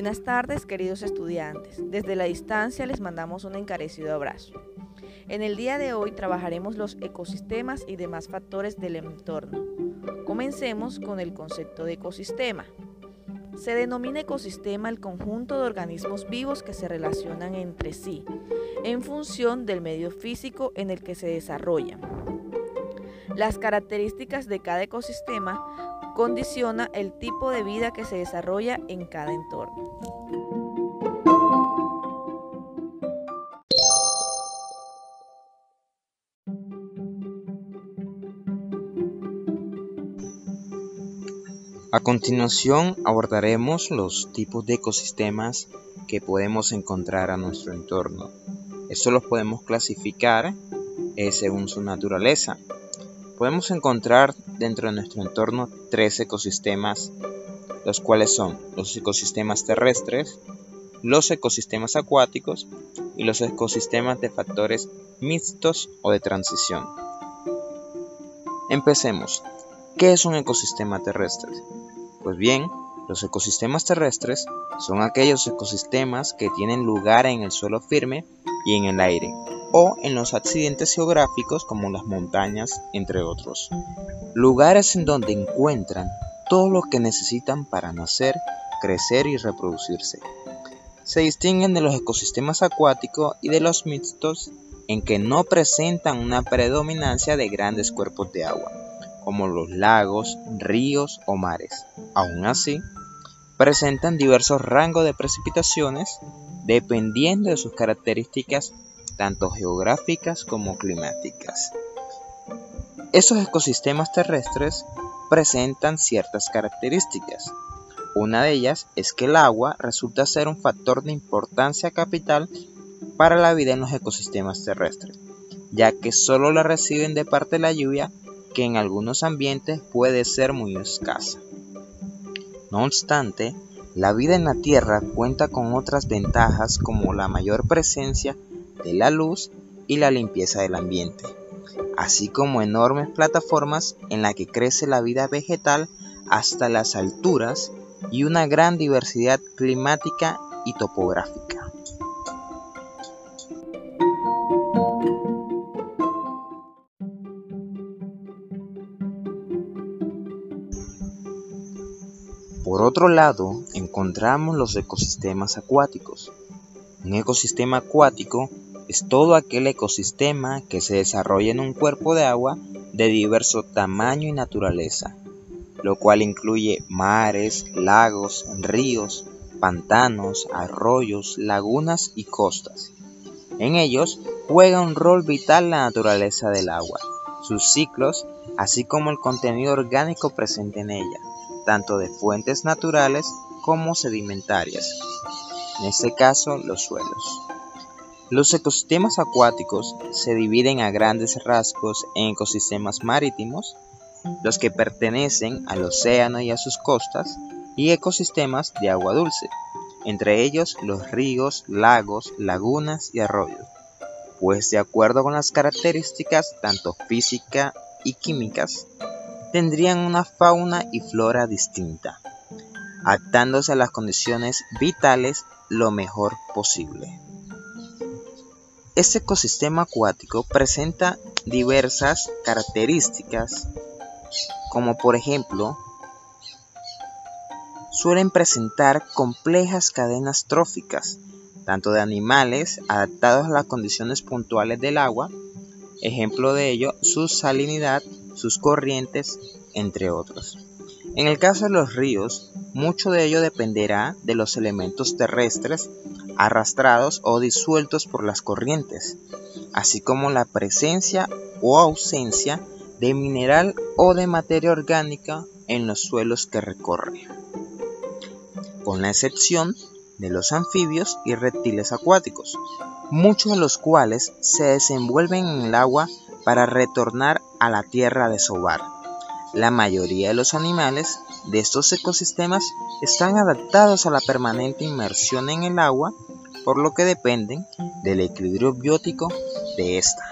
Buenas tardes, queridos estudiantes. Desde la distancia les mandamos un encarecido abrazo. En el día de hoy trabajaremos los ecosistemas y demás factores del entorno. Comencemos con el concepto de ecosistema. Se denomina ecosistema el conjunto de organismos vivos que se relacionan entre sí en función del medio físico en el que se desarrollan. Las características de cada ecosistema condiciona el tipo de vida que se desarrolla en cada entorno. A continuación abordaremos los tipos de ecosistemas que podemos encontrar a nuestro entorno. Estos los podemos clasificar eh, según su naturaleza. Podemos encontrar dentro de nuestro entorno tres ecosistemas, los cuales son los ecosistemas terrestres, los ecosistemas acuáticos y los ecosistemas de factores mixtos o de transición. Empecemos. ¿Qué es un ecosistema terrestre? Pues bien, los ecosistemas terrestres son aquellos ecosistemas que tienen lugar en el suelo firme y en el aire, o en los accidentes geográficos como las montañas, entre otros. Lugares en donde encuentran todo lo que necesitan para nacer, crecer y reproducirse. Se distinguen de los ecosistemas acuáticos y de los mixtos en que no presentan una predominancia de grandes cuerpos de agua como los lagos, ríos o mares. Aún así, presentan diversos rangos de precipitaciones dependiendo de sus características tanto geográficas como climáticas. Esos ecosistemas terrestres presentan ciertas características. Una de ellas es que el agua resulta ser un factor de importancia capital para la vida en los ecosistemas terrestres, ya que solo la reciben de parte de la lluvia que en algunos ambientes puede ser muy escasa. No obstante, la vida en la Tierra cuenta con otras ventajas como la mayor presencia de la luz y la limpieza del ambiente, así como enormes plataformas en la que crece la vida vegetal hasta las alturas y una gran diversidad climática y topográfica. Por otro lado, encontramos los ecosistemas acuáticos. Un ecosistema acuático es todo aquel ecosistema que se desarrolla en un cuerpo de agua de diverso tamaño y naturaleza, lo cual incluye mares, lagos, ríos, pantanos, arroyos, lagunas y costas. En ellos juega un rol vital la naturaleza del agua, sus ciclos, así como el contenido orgánico presente en ella tanto de fuentes naturales como sedimentarias, en este caso los suelos. Los ecosistemas acuáticos se dividen a grandes rasgos en ecosistemas marítimos, los que pertenecen al océano y a sus costas, y ecosistemas de agua dulce, entre ellos los ríos, lagos, lagunas y arroyos, pues de acuerdo con las características tanto física y químicas tendrían una fauna y flora distinta, adaptándose a las condiciones vitales lo mejor posible. Este ecosistema acuático presenta diversas características, como por ejemplo, suelen presentar complejas cadenas tróficas, tanto de animales adaptados a las condiciones puntuales del agua, ejemplo de ello su salinidad sus corrientes, entre otros. En el caso de los ríos, mucho de ello dependerá de los elementos terrestres arrastrados o disueltos por las corrientes, así como la presencia o ausencia de mineral o de materia orgánica en los suelos que recorre, con la excepción de los anfibios y reptiles acuáticos, muchos de los cuales se desenvuelven en el agua para retornar a la tierra de su hogar. La mayoría de los animales de estos ecosistemas están adaptados a la permanente inmersión en el agua, por lo que dependen del equilibrio biótico de esta.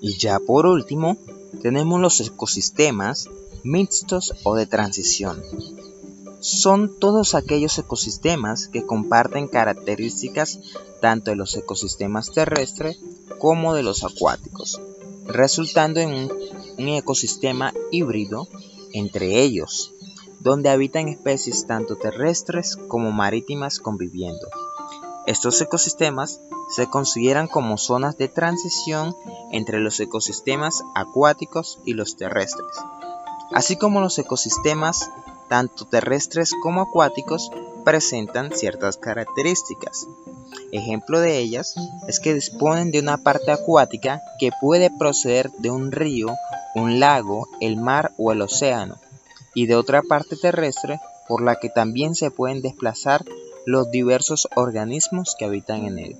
Y ya por último, tenemos los ecosistemas mixtos o de transición. Son todos aquellos ecosistemas que comparten características tanto de los ecosistemas terrestres como de los acuáticos, resultando en un, ecosistema híbrido entre ellos, donde habitan especies tanto terrestres como marítimas conviviendo. Estos ecosistemas se consideran como zonas de transición entre los ecosistemas acuáticos y los terrestres, así como los ecosistemas tanto terrestres como acuáticos presentan ciertas características. Ejemplo de ellas es que disponen de una parte acuática que puede proceder de un río, un lago, el mar o el océano, y de otra parte terrestre por la que también se pueden desplazar los diversos organismos que habitan en él.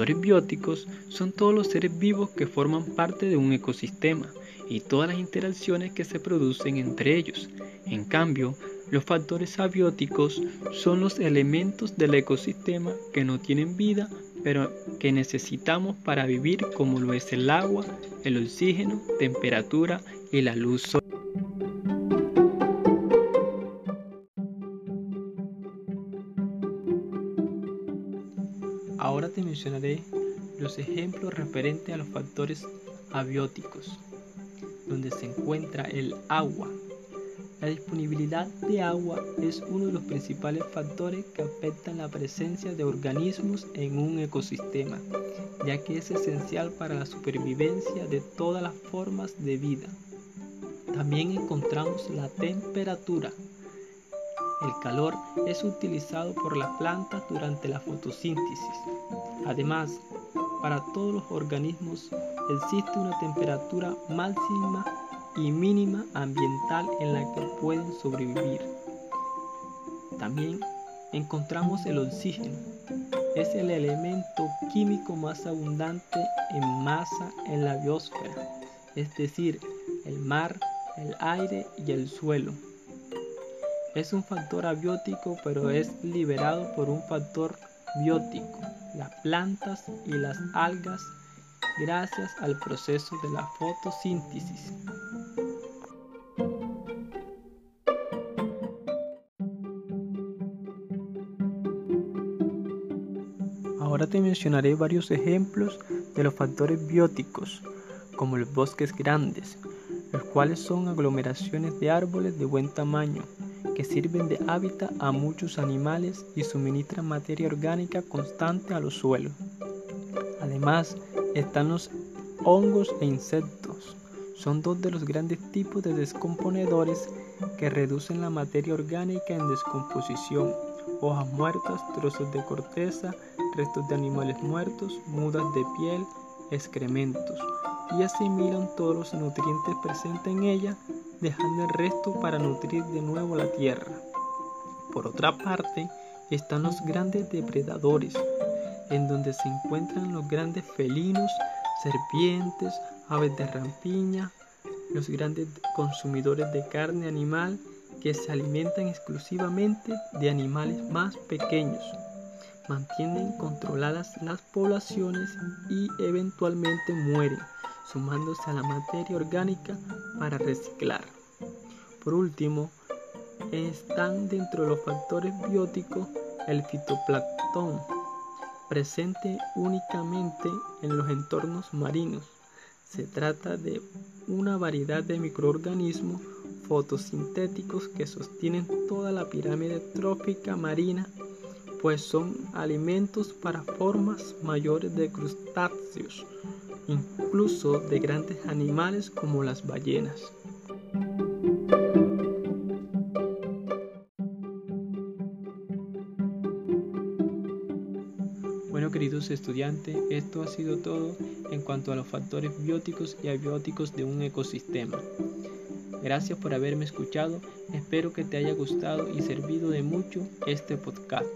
Factores bióticos son todos los seres vivos que forman parte de un ecosistema y todas las interacciones que se producen entre ellos. En cambio, los factores abióticos son los elementos del ecosistema que no tienen vida pero que necesitamos para vivir como lo es el agua, el oxígeno, temperatura y la luz solar. Ahora te mencionaré los ejemplos referentes a los factores abióticos, donde se encuentra el agua, la disponibilidad de agua es uno de los principales factores que afectan la presencia de organismos en un ecosistema, ya que es esencial para la supervivencia de todas las formas de vida. También encontramos la temperatura. El calor es utilizado por las plantas durante la fotosíntesis. Además, para todos los organismos existe una temperatura máxima y mínima ambiental en la que pueden sobrevivir. También encontramos el oxígeno. Es el elemento químico más abundante en masa en la biosfera, es decir, el mar, el aire y el suelo. Es un factor abiótico, pero es liberado por un factor biótico, las plantas y las algas, gracias al proceso de la fotosíntesis. Ahora te mencionaré varios ejemplos de los factores bióticos, como los bosques grandes, los cuales son aglomeraciones de árboles de buen tamaño, que sirven de hábitat a muchos animales y suministran materia orgánica constante a los suelos. Además, están los hongos e insectos. Son dos de los grandes tipos de descomponedores que reducen la materia orgánica en descomposición hojas muertas, trozos de corteza, restos de animales muertos, mudas de piel, excrementos, y asimilan todos los nutrientes presentes en ella, dejando el resto para nutrir de nuevo la tierra. Por otra parte, están los grandes depredadores, en donde se encuentran los grandes felinos, serpientes, aves de rampiña, los grandes consumidores de carne animal que se alimentan exclusivamente de animales más pequeños, mantienen controladas las poblaciones y eventualmente mueren, sumándose a la materia orgánica para reciclar. Por último, están dentro de los factores bióticos el fitoplancton, presente únicamente en los entornos marinos. Se trata de una variedad de microorganismos fotosintéticos que sostienen toda la pirámide trófica marina, pues son alimentos para formas mayores de crustáceos, incluso de grandes animales como las ballenas. Bueno queridos estudiantes, esto ha sido todo en cuanto a los factores bióticos y abióticos de un ecosistema. Gracias por haberme escuchado, espero que te haya gustado y servido de mucho este podcast.